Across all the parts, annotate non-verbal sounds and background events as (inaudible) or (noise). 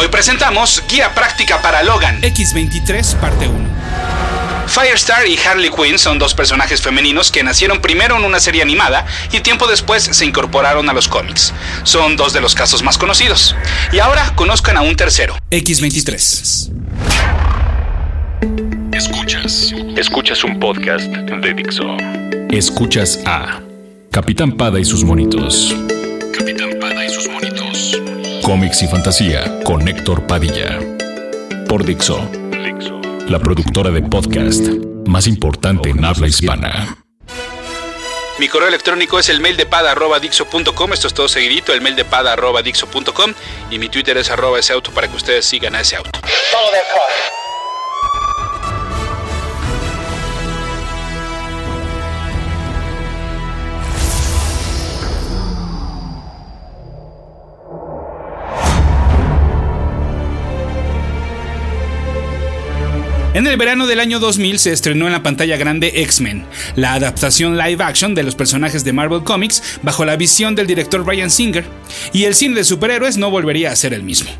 Hoy presentamos Guía Práctica para Logan. X23, parte 1. Firestar y Harley Quinn son dos personajes femeninos que nacieron primero en una serie animada y tiempo después se incorporaron a los cómics. Son dos de los casos más conocidos. Y ahora conozcan a un tercero. X23. Escuchas. Escuchas un podcast de Dixo. Escuchas a Capitán Pada y sus monitos. Capitán Pada y sus monitos. Cómics y fantasía con Héctor Padilla. Por Dixo. La productora de podcast más importante en habla hispana. Mi correo electrónico es el mail de pada.dixo.com. Esto es todo seguidito, el mail de pada.dixo.com. Y mi Twitter es arroba ese auto para que ustedes sigan a ese auto. En el verano del año 2000 se estrenó en la pantalla grande X-Men, la adaptación live action de los personajes de Marvel Comics bajo la visión del director Brian Singer, y el cine de superhéroes no volvería a ser el mismo.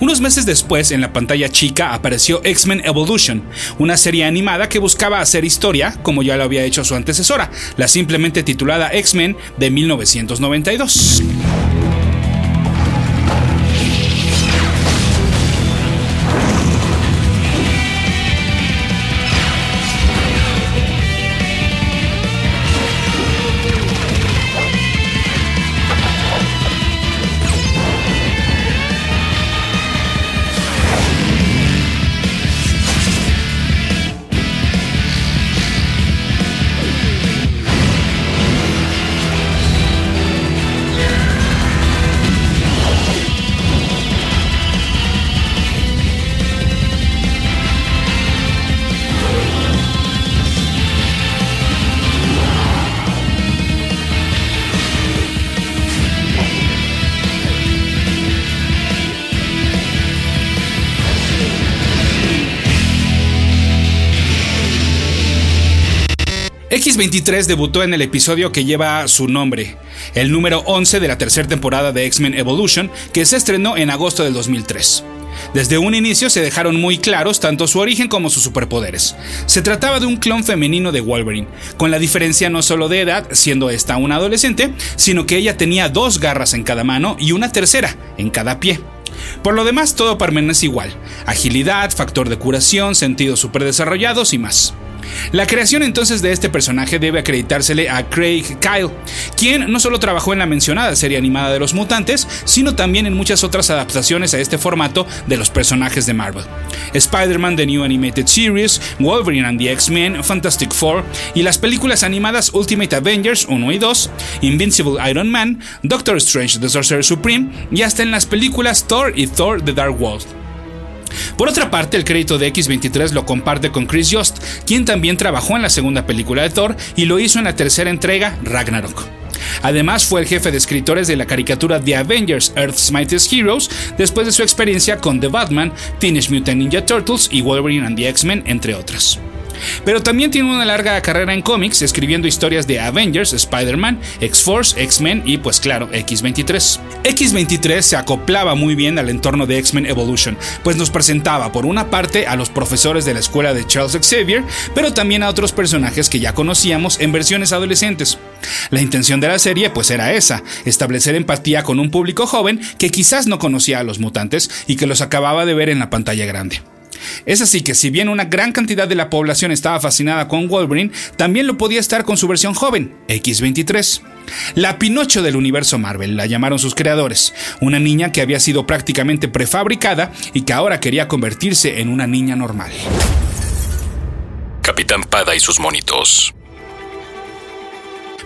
Unos meses después, en la pantalla chica, apareció X-Men Evolution, una serie animada que buscaba hacer historia, como ya lo había hecho su antecesora, la simplemente titulada X-Men de 1992. X23 debutó en el episodio que lleva su nombre, el número 11 de la tercera temporada de X-Men Evolution, que se estrenó en agosto del 2003. Desde un inicio se dejaron muy claros tanto su origen como sus superpoderes. Se trataba de un clon femenino de Wolverine, con la diferencia no solo de edad, siendo esta una adolescente, sino que ella tenía dos garras en cada mano y una tercera en cada pie. Por lo demás, todo permanece igual: agilidad, factor de curación, sentidos superdesarrollados y más. La creación entonces de este personaje debe acreditársele a Craig Kyle, quien no solo trabajó en la mencionada serie animada de los mutantes, sino también en muchas otras adaptaciones a este formato de los personajes de Marvel. Spider-Man The New Animated Series, Wolverine and the X-Men, Fantastic Four y las películas animadas Ultimate Avengers 1 y 2, Invincible Iron Man, Doctor Strange The Sorcerer Supreme y hasta en las películas Thor y Thor The Dark World. Por otra parte, el crédito de X23 lo comparte con Chris Yost, quien también trabajó en la segunda película de Thor y lo hizo en la tercera entrega, Ragnarok. Además, fue el jefe de escritores de la caricatura The Avengers Earth's Mightiest Heroes después de su experiencia con The Batman, Teenage Mutant Ninja Turtles y Wolverine and the X-Men, entre otras. Pero también tiene una larga carrera en cómics, escribiendo historias de Avengers, Spider-Man, X-Force, X-Men y pues claro, X-23. X-23 se acoplaba muy bien al entorno de X-Men Evolution, pues nos presentaba por una parte a los profesores de la escuela de Charles Xavier, pero también a otros personajes que ya conocíamos en versiones adolescentes. La intención de la serie pues era esa, establecer empatía con un público joven que quizás no conocía a los mutantes y que los acababa de ver en la pantalla grande. Es así que si bien una gran cantidad de la población estaba fascinada con Wolverine, también lo podía estar con su versión joven, X23. La Pinocho del universo Marvel, la llamaron sus creadores, una niña que había sido prácticamente prefabricada y que ahora quería convertirse en una niña normal. Capitán Pada y sus monitos.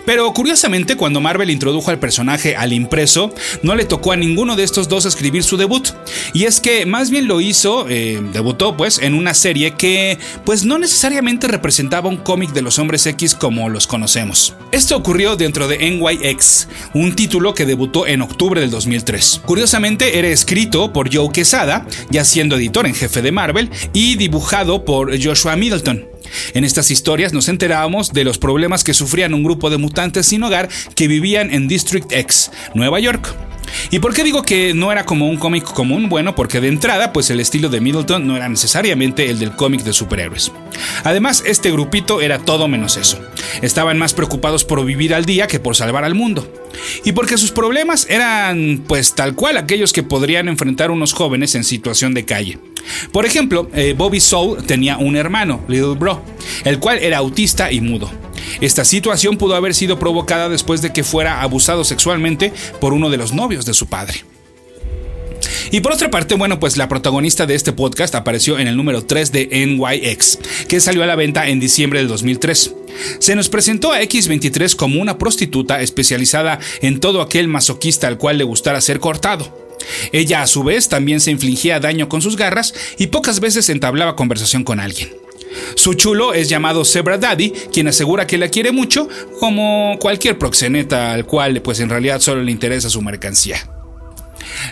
Pero curiosamente, cuando Marvel introdujo al personaje al impreso, no le tocó a ninguno de estos dos escribir su debut. Y es que más bien lo hizo, eh, debutó pues, en una serie que pues no necesariamente representaba un cómic de los hombres X como los conocemos. Esto ocurrió dentro de NYX, un título que debutó en octubre del 2003. Curiosamente, era escrito por Joe Quesada, ya siendo editor en jefe de Marvel, y dibujado por Joshua Middleton. En estas historias nos enterábamos de los problemas que sufrían un grupo de mutantes sin hogar que vivían en District X, Nueva York. ¿Y por qué digo que no era como un cómic común? Bueno, porque de entrada, pues el estilo de Middleton no era necesariamente el del cómic de superhéroes. Además, este grupito era todo menos eso. Estaban más preocupados por vivir al día que por salvar al mundo. Y porque sus problemas eran, pues tal cual, aquellos que podrían enfrentar unos jóvenes en situación de calle. Por ejemplo, eh, Bobby Soul tenía un hermano, Little Bro, el cual era autista y mudo. Esta situación pudo haber sido provocada después de que fuera abusado sexualmente por uno de los novios de su padre. Y por otra parte, bueno, pues la protagonista de este podcast apareció en el número 3 de NYX, que salió a la venta en diciembre del 2003. Se nos presentó a X23 como una prostituta especializada en todo aquel masoquista al cual le gustara ser cortado. Ella a su vez también se infligía daño con sus garras y pocas veces entablaba conversación con alguien. Su chulo es llamado Zebra Daddy, quien asegura que la quiere mucho, como cualquier proxeneta al cual pues en realidad solo le interesa su mercancía.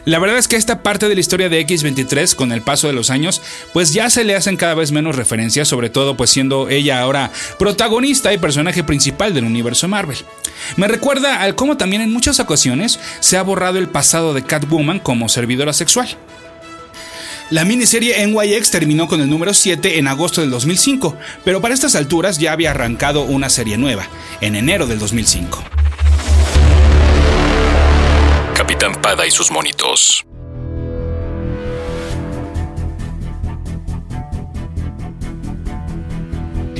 La verdad es que esta parte de la historia de X23 con el paso de los años pues ya se le hacen cada vez menos referencias, sobre todo pues siendo ella ahora protagonista y personaje principal del universo Marvel. Me recuerda al cómo también en muchas ocasiones se ha borrado el pasado de Catwoman como servidora sexual. La miniserie NYX terminó con el número 7 en agosto del 2005, pero para estas alturas ya había arrancado una serie nueva, en enero del 2005. Capitán Pada y sus monitos.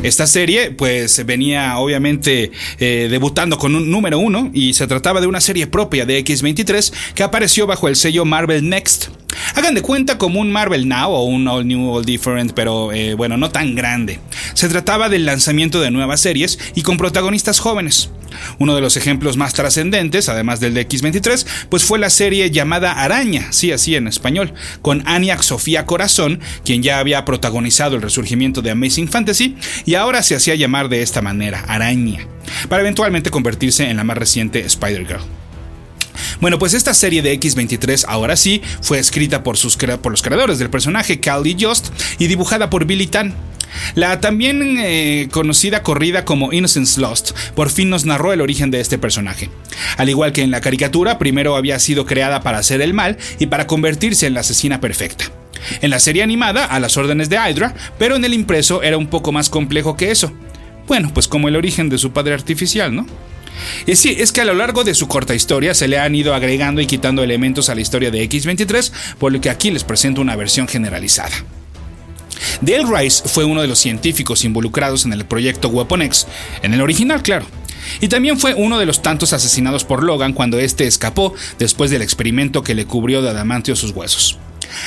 Esta serie pues venía obviamente eh, debutando con un número uno y se trataba de una serie propia de X23 que apareció bajo el sello Marvel Next. Hagan de cuenta como un Marvel Now o un All New, All Different, pero eh, bueno, no tan grande. Se trataba del lanzamiento de nuevas series y con protagonistas jóvenes. Uno de los ejemplos más trascendentes, además del de X23, pues fue la serie llamada Araña, sí, así en español, con Anya Sofía Corazón, quien ya había protagonizado el resurgimiento de Amazing Fantasy y ahora se hacía llamar de esta manera, Araña, para eventualmente convertirse en la más reciente Spider-Girl. Bueno, pues esta serie de X23 ahora sí fue escrita por, sus, por los creadores del personaje Cal y Just y dibujada por Billy Tan. La también eh, conocida corrida como Innocence Lost por fin nos narró el origen de este personaje. Al igual que en la caricatura, primero había sido creada para hacer el mal y para convertirse en la asesina perfecta. En la serie animada, a las órdenes de Hydra, pero en el impreso era un poco más complejo que eso. Bueno, pues como el origen de su padre artificial, ¿no? Y sí, es que a lo largo de su corta historia se le han ido agregando y quitando elementos a la historia de X23, por lo que aquí les presento una versión generalizada. Dale Rice fue uno de los científicos involucrados en el proyecto Weapon X, en el original, claro. Y también fue uno de los tantos asesinados por Logan cuando éste escapó después del experimento que le cubrió de adamantio sus huesos.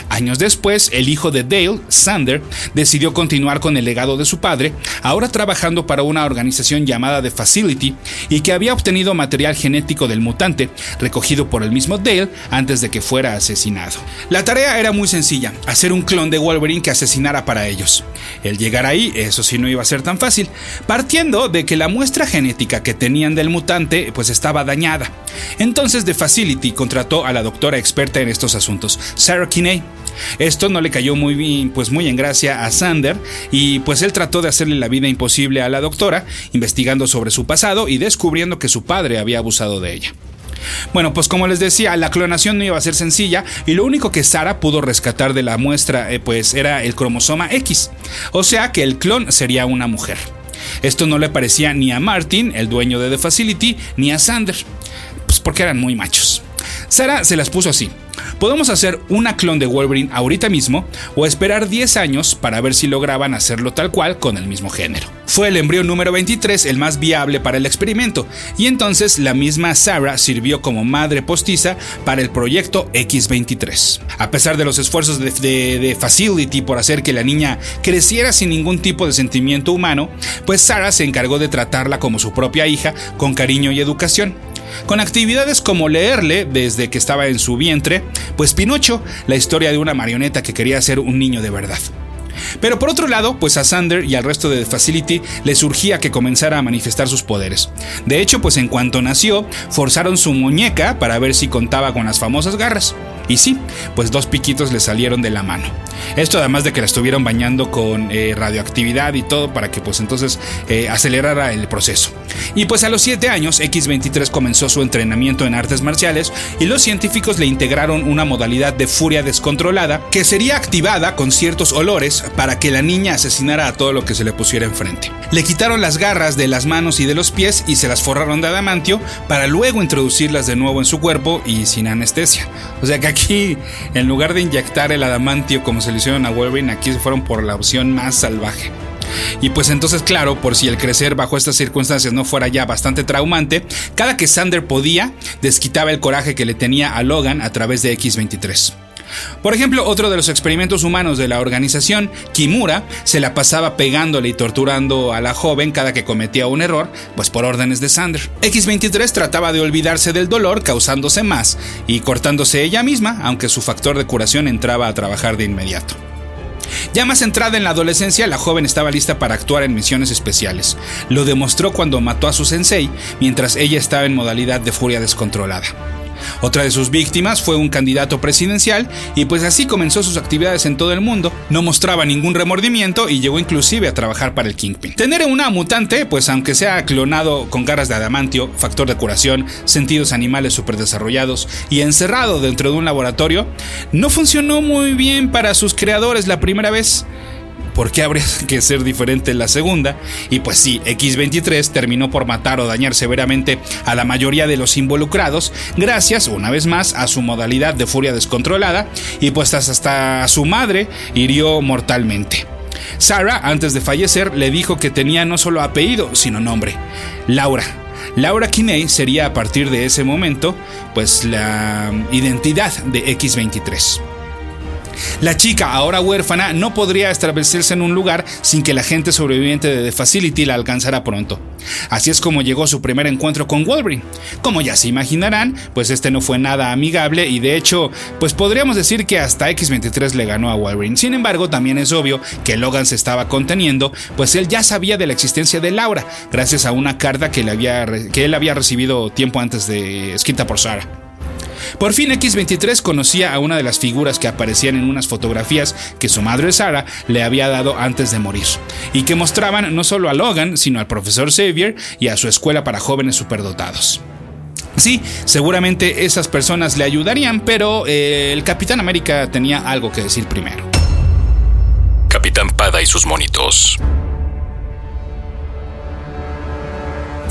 Años después, el hijo de Dale, Sander, decidió continuar con el legado de su padre, ahora trabajando para una organización llamada The Facility y que había obtenido material genético del mutante, recogido por el mismo Dale antes de que fuera asesinado. La tarea era muy sencilla, hacer un clon de Wolverine que asesinara para ellos. El llegar ahí, eso sí no iba a ser tan fácil, partiendo de que la muestra genética que tenían del mutante pues estaba dañada. Entonces The Facility contrató a la doctora experta en estos asuntos, Sarah Kinney, esto no le cayó muy bien, pues muy en gracia a Sander y pues él trató de hacerle la vida imposible a la doctora, investigando sobre su pasado y descubriendo que su padre había abusado de ella. Bueno, pues como les decía, la clonación no iba a ser sencilla y lo único que Sara pudo rescatar de la muestra eh, pues era el cromosoma X, o sea que el clon sería una mujer. Esto no le parecía ni a Martin, el dueño de The Facility, ni a Sander, pues porque eran muy machos. Sara se las puso así. Podemos hacer una clon de Wolverine ahorita mismo o esperar 10 años para ver si lograban hacerlo tal cual con el mismo género. Fue el embrión número 23 el más viable para el experimento y entonces la misma Sarah sirvió como madre postiza para el proyecto X23. A pesar de los esfuerzos de, de Facility por hacer que la niña creciera sin ningún tipo de sentimiento humano, pues Sarah se encargó de tratarla como su propia hija con cariño y educación con actividades como leerle desde que estaba en su vientre, pues Pinocho, la historia de una marioneta que quería ser un niño de verdad. Pero por otro lado, pues a Sander y al resto de Facility le surgía que comenzara a manifestar sus poderes. De hecho, pues en cuanto nació, forzaron su muñeca para ver si contaba con las famosas garras. Y sí, pues dos piquitos le salieron de la mano. Esto además de que la estuvieron bañando con eh, radioactividad y todo para que pues entonces eh, acelerara el proceso. Y pues a los 7 años X-23 comenzó su entrenamiento en artes marciales y los científicos le integraron una modalidad de furia descontrolada que sería activada con ciertos olores para que la niña asesinara a todo lo que se le pusiera enfrente. Le quitaron las garras de las manos y de los pies y se las forraron de adamantio para luego introducirlas de nuevo en su cuerpo y sin anestesia. O sea que aquí, en lugar de inyectar el adamantio como se le hicieron a Wolverine, aquí se fueron por la opción más salvaje. Y pues entonces, claro, por si el crecer bajo estas circunstancias no fuera ya bastante traumante, cada que Sander podía, desquitaba el coraje que le tenía a Logan a través de X-23. Por ejemplo, otro de los experimentos humanos de la organización, Kimura, se la pasaba pegándole y torturando a la joven cada que cometía un error, pues por órdenes de Sander. X-23 trataba de olvidarse del dolor causándose más y cortándose ella misma, aunque su factor de curación entraba a trabajar de inmediato. Ya más entrada en la adolescencia, la joven estaba lista para actuar en misiones especiales. Lo demostró cuando mató a su sensei, mientras ella estaba en modalidad de furia descontrolada. Otra de sus víctimas fue un candidato presidencial y pues así comenzó sus actividades en todo el mundo. No mostraba ningún remordimiento y llegó inclusive a trabajar para el Kingpin. Tener una mutante, pues aunque sea clonado con garras de adamantio, factor de curación, sentidos animales superdesarrollados y encerrado dentro de un laboratorio, no funcionó muy bien para sus creadores la primera vez. ¿Por qué habría (laughs) que ser diferente en la segunda? Y pues sí, X-23 terminó por matar o dañar severamente a la mayoría de los involucrados, gracias, una vez más, a su modalidad de furia descontrolada, y pues hasta su madre hirió mortalmente. Sarah, antes de fallecer, le dijo que tenía no solo apellido, sino nombre, Laura. Laura Kinney sería a partir de ese momento, pues la identidad de X-23. La chica, ahora huérfana, no podría establecerse en un lugar sin que la gente sobreviviente de The Facility la alcanzara pronto. Así es como llegó su primer encuentro con Wolverine. Como ya se imaginarán, pues este no fue nada amigable y de hecho, pues podríamos decir que hasta X-23 le ganó a Wolverine. Sin embargo, también es obvio que Logan se estaba conteniendo, pues él ya sabía de la existencia de Laura, gracias a una carta que, que él había recibido tiempo antes de escrita por Sarah. Por fin X-23 conocía a una de las figuras que aparecían en unas fotografías que su madre Sara le había dado antes de morir, y que mostraban no solo a Logan, sino al profesor Xavier y a su escuela para jóvenes superdotados. Sí, seguramente esas personas le ayudarían, pero eh, el Capitán América tenía algo que decir primero. Capitán Pada y sus monitos.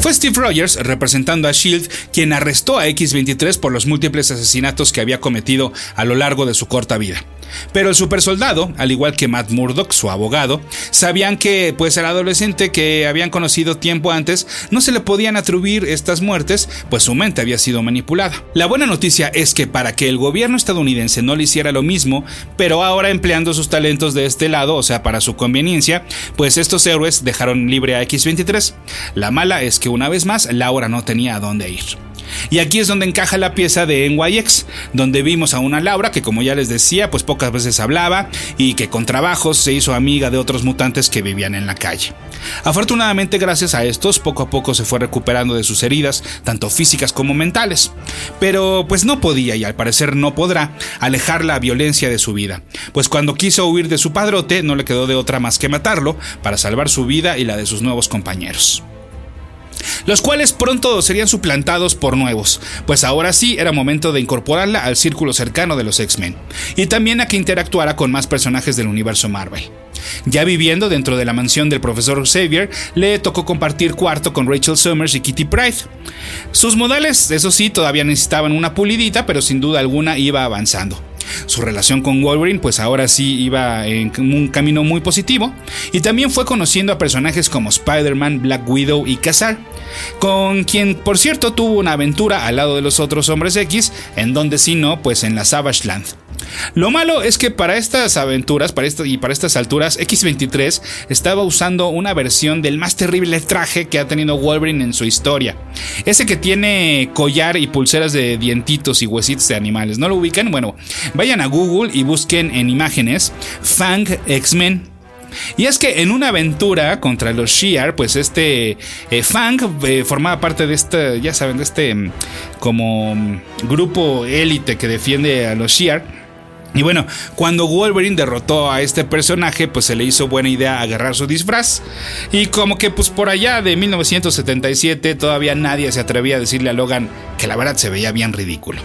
Fue Steve Rogers, representando a Shield, quien arrestó a X-23 por los múltiples asesinatos que había cometido a lo largo de su corta vida. Pero el supersoldado, al igual que Matt Murdock, su abogado, sabían que pues el adolescente que habían conocido tiempo antes no se le podían atribuir estas muertes, pues su mente había sido manipulada. La buena noticia es que para que el gobierno estadounidense no le hiciera lo mismo, pero ahora empleando sus talentos de este lado, o sea, para su conveniencia, pues estos héroes dejaron libre a X-23. La mala es que una vez más Laura no tenía a dónde ir. Y aquí es donde encaja la pieza de NYX, donde vimos a una Laura que como ya les decía, pues pocas veces hablaba y que con trabajos se hizo amiga de otros mutantes que vivían en la calle. Afortunadamente gracias a estos poco a poco se fue recuperando de sus heridas, tanto físicas como mentales. Pero pues no podía y al parecer no podrá alejar la violencia de su vida, pues cuando quiso huir de su padrote no le quedó de otra más que matarlo para salvar su vida y la de sus nuevos compañeros los cuales pronto serían suplantados por nuevos, pues ahora sí era momento de incorporarla al círculo cercano de los X-Men, y también a que interactuara con más personajes del universo Marvel. Ya viviendo dentro de la mansión del profesor Xavier, le tocó compartir cuarto con Rachel Summers y Kitty Pride. Sus modales, eso sí, todavía necesitaban una pulidita, pero sin duda alguna iba avanzando. Su relación con Wolverine pues ahora sí iba en un camino muy positivo y también fue conociendo a personajes como Spider-Man, Black Widow y Kazar, con quien por cierto tuvo una aventura al lado de los otros hombres X, en donde si no, pues en la Savage Land. Lo malo es que para estas aventuras para y para estas alturas, X-23 estaba usando una versión del más terrible traje que ha tenido Wolverine en su historia. Ese que tiene collar y pulseras de dientitos y huesitos de animales. ¿No lo ubican? Bueno, vayan a Google y busquen en imágenes Fang X-Men Y es que en una aventura contra los Shi'ar, pues este eh, Fang eh, formaba parte de este, ya saben, de este mm, como mm, grupo élite que defiende a los Shi'ar. Y bueno, cuando Wolverine derrotó a este personaje, pues se le hizo buena idea agarrar su disfraz. Y como que pues por allá de 1977 todavía nadie se atrevía a decirle a Logan que la verdad se veía bien ridículo.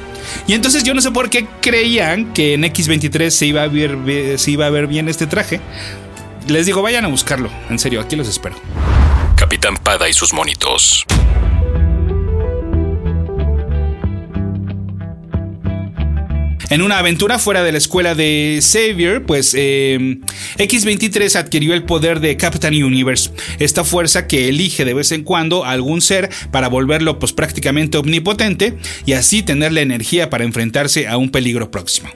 Y entonces yo no sé por qué creían que en X23 se iba a ver, iba a ver bien este traje. Les digo, vayan a buscarlo. En serio, aquí los espero. Capitán Pada y sus monitos. En una aventura fuera de la escuela de Xavier, pues eh, X-23 adquirió el poder de Captain Universe, esta fuerza que elige de vez en cuando a algún ser para volverlo pues prácticamente omnipotente y así tener la energía para enfrentarse a un peligro próximo.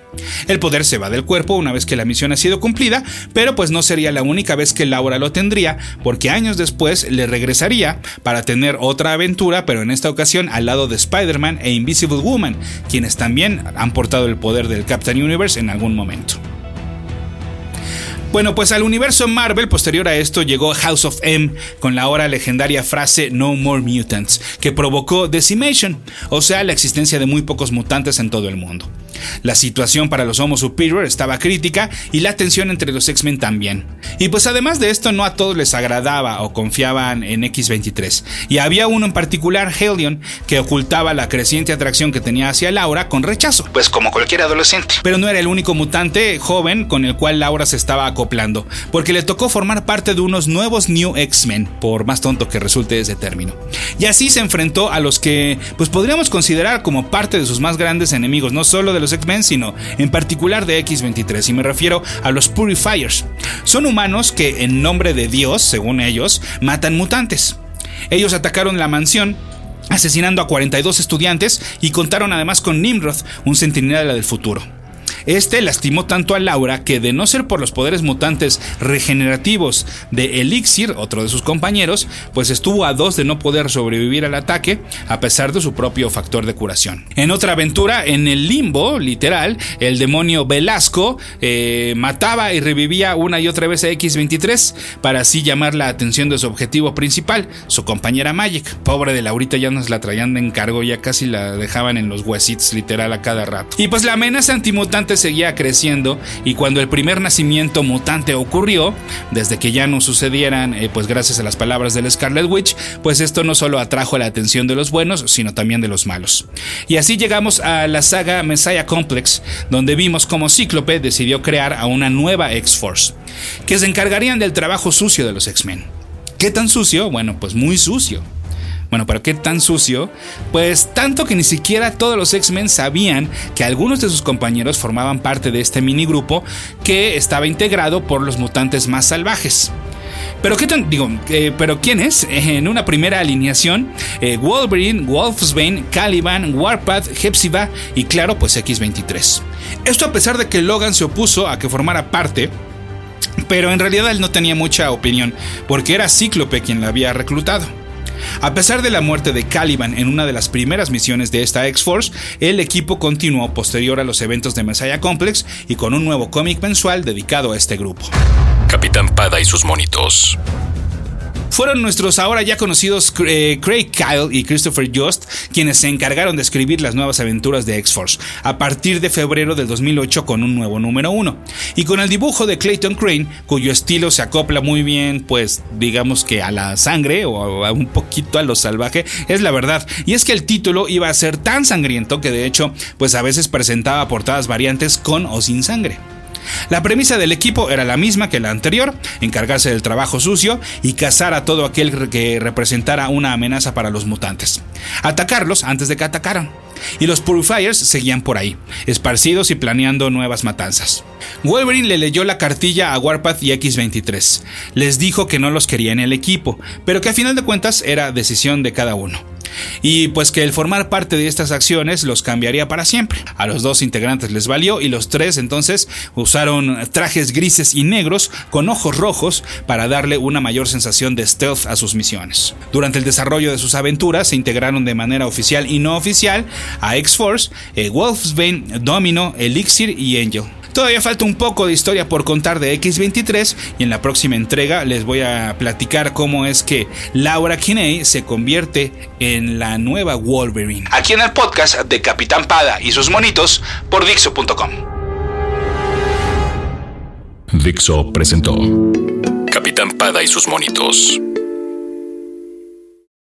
El poder se va del cuerpo una vez que la misión ha sido cumplida, pero pues no sería la única vez que Laura lo tendría, porque años después le regresaría para tener otra aventura, pero en esta ocasión al lado de Spider-Man e Invisible Woman, quienes también han portado el poder del Captain Universe en algún momento. Bueno, pues al universo Marvel posterior a esto llegó House of M con la ahora legendaria frase No More Mutants, que provocó Decimation, o sea, la existencia de muy pocos mutantes en todo el mundo. La situación para los Homo Superior estaba crítica y la tensión entre los X-Men también. Y pues además de esto no a todos les agradaba o confiaban en X-23. Y había uno en particular, Helion, que ocultaba la creciente atracción que tenía hacia Laura con rechazo. Pues como cualquier adolescente. Pero no era el único mutante joven con el cual Laura se estaba acoplando, porque le tocó formar parte de unos nuevos New X-Men, por más tonto que resulte ese término. Y así se enfrentó a los que pues podríamos considerar como parte de sus más grandes enemigos, no solo de los X-Men, sino en particular de X-23, y me refiero a los Purifiers. Son humanos que en nombre de Dios, según ellos, matan mutantes. Ellos atacaron la mansión asesinando a 42 estudiantes y contaron además con Nimrod, un centinela del futuro. Este lastimó tanto a Laura que de no ser por los poderes mutantes regenerativos de Elixir, otro de sus compañeros, pues estuvo a dos de no poder sobrevivir al ataque a pesar de su propio factor de curación. En otra aventura, en el limbo, literal, el demonio Velasco eh, mataba y revivía una y otra vez a X-23 para así llamar la atención de su objetivo principal, su compañera Magic. Pobre de Laurita ya nos la traían de encargo, ya casi la dejaban en los huesitos literal a cada rato. Y pues la amenaza antimutante seguía creciendo y cuando el primer nacimiento mutante ocurrió, desde que ya no sucedieran, eh, pues gracias a las palabras del Scarlet Witch, pues esto no solo atrajo la atención de los buenos, sino también de los malos. Y así llegamos a la saga Messiah Complex, donde vimos cómo Cíclope decidió crear a una nueva X-Force, que se encargarían del trabajo sucio de los X-Men. ¿Qué tan sucio? Bueno, pues muy sucio. Bueno, pero ¿qué tan sucio? Pues tanto que ni siquiera todos los X-Men sabían que algunos de sus compañeros formaban parte de este minigrupo que estaba integrado por los mutantes más salvajes. Pero qué tan, digo, eh, pero quiénes? En una primera alineación, eh, Wolverine, Wolfsbane, Caliban, Warpath, Hepzibah y claro, pues X23. Esto a pesar de que Logan se opuso a que formara parte pero en realidad él no tenía mucha opinión, porque era Cíclope quien la había reclutado. A pesar de la muerte de Caliban en una de las primeras misiones de esta X-Force, el equipo continuó posterior a los eventos de Messiah Complex y con un nuevo cómic mensual dedicado a este grupo. Capitán Pada y sus monitos fueron nuestros ahora ya conocidos eh, Craig Kyle y Christopher Jost quienes se encargaron de escribir las nuevas aventuras de X-Force a partir de febrero del 2008 con un nuevo número 1 y con el dibujo de Clayton Crane cuyo estilo se acopla muy bien pues digamos que a la sangre o a un poquito a lo salvaje es la verdad y es que el título iba a ser tan sangriento que de hecho pues a veces presentaba portadas variantes con o sin sangre. La premisa del equipo era la misma que la anterior, encargarse del trabajo sucio y cazar a todo aquel que representara una amenaza para los mutantes. Atacarlos antes de que atacaran. Y los Purifiers seguían por ahí, esparcidos y planeando nuevas matanzas. Wolverine le leyó la cartilla a Warpath y X-23. Les dijo que no los quería en el equipo, pero que a final de cuentas era decisión de cada uno y pues que el formar parte de estas acciones los cambiaría para siempre. A los dos integrantes les valió y los tres entonces usaron trajes grises y negros con ojos rojos para darle una mayor sensación de stealth a sus misiones. Durante el desarrollo de sus aventuras se integraron de manera oficial y no oficial a X-Force, eh, Wolfsbane, Domino, Elixir y Angel. Todavía falta un poco de historia por contar de X23 y en la próxima entrega les voy a platicar cómo es que Laura Kinney se convierte en la nueva Wolverine. Aquí en el podcast de Capitán Pada y sus monitos por Dixo.com. Dixo presentó Capitán Pada y sus monitos.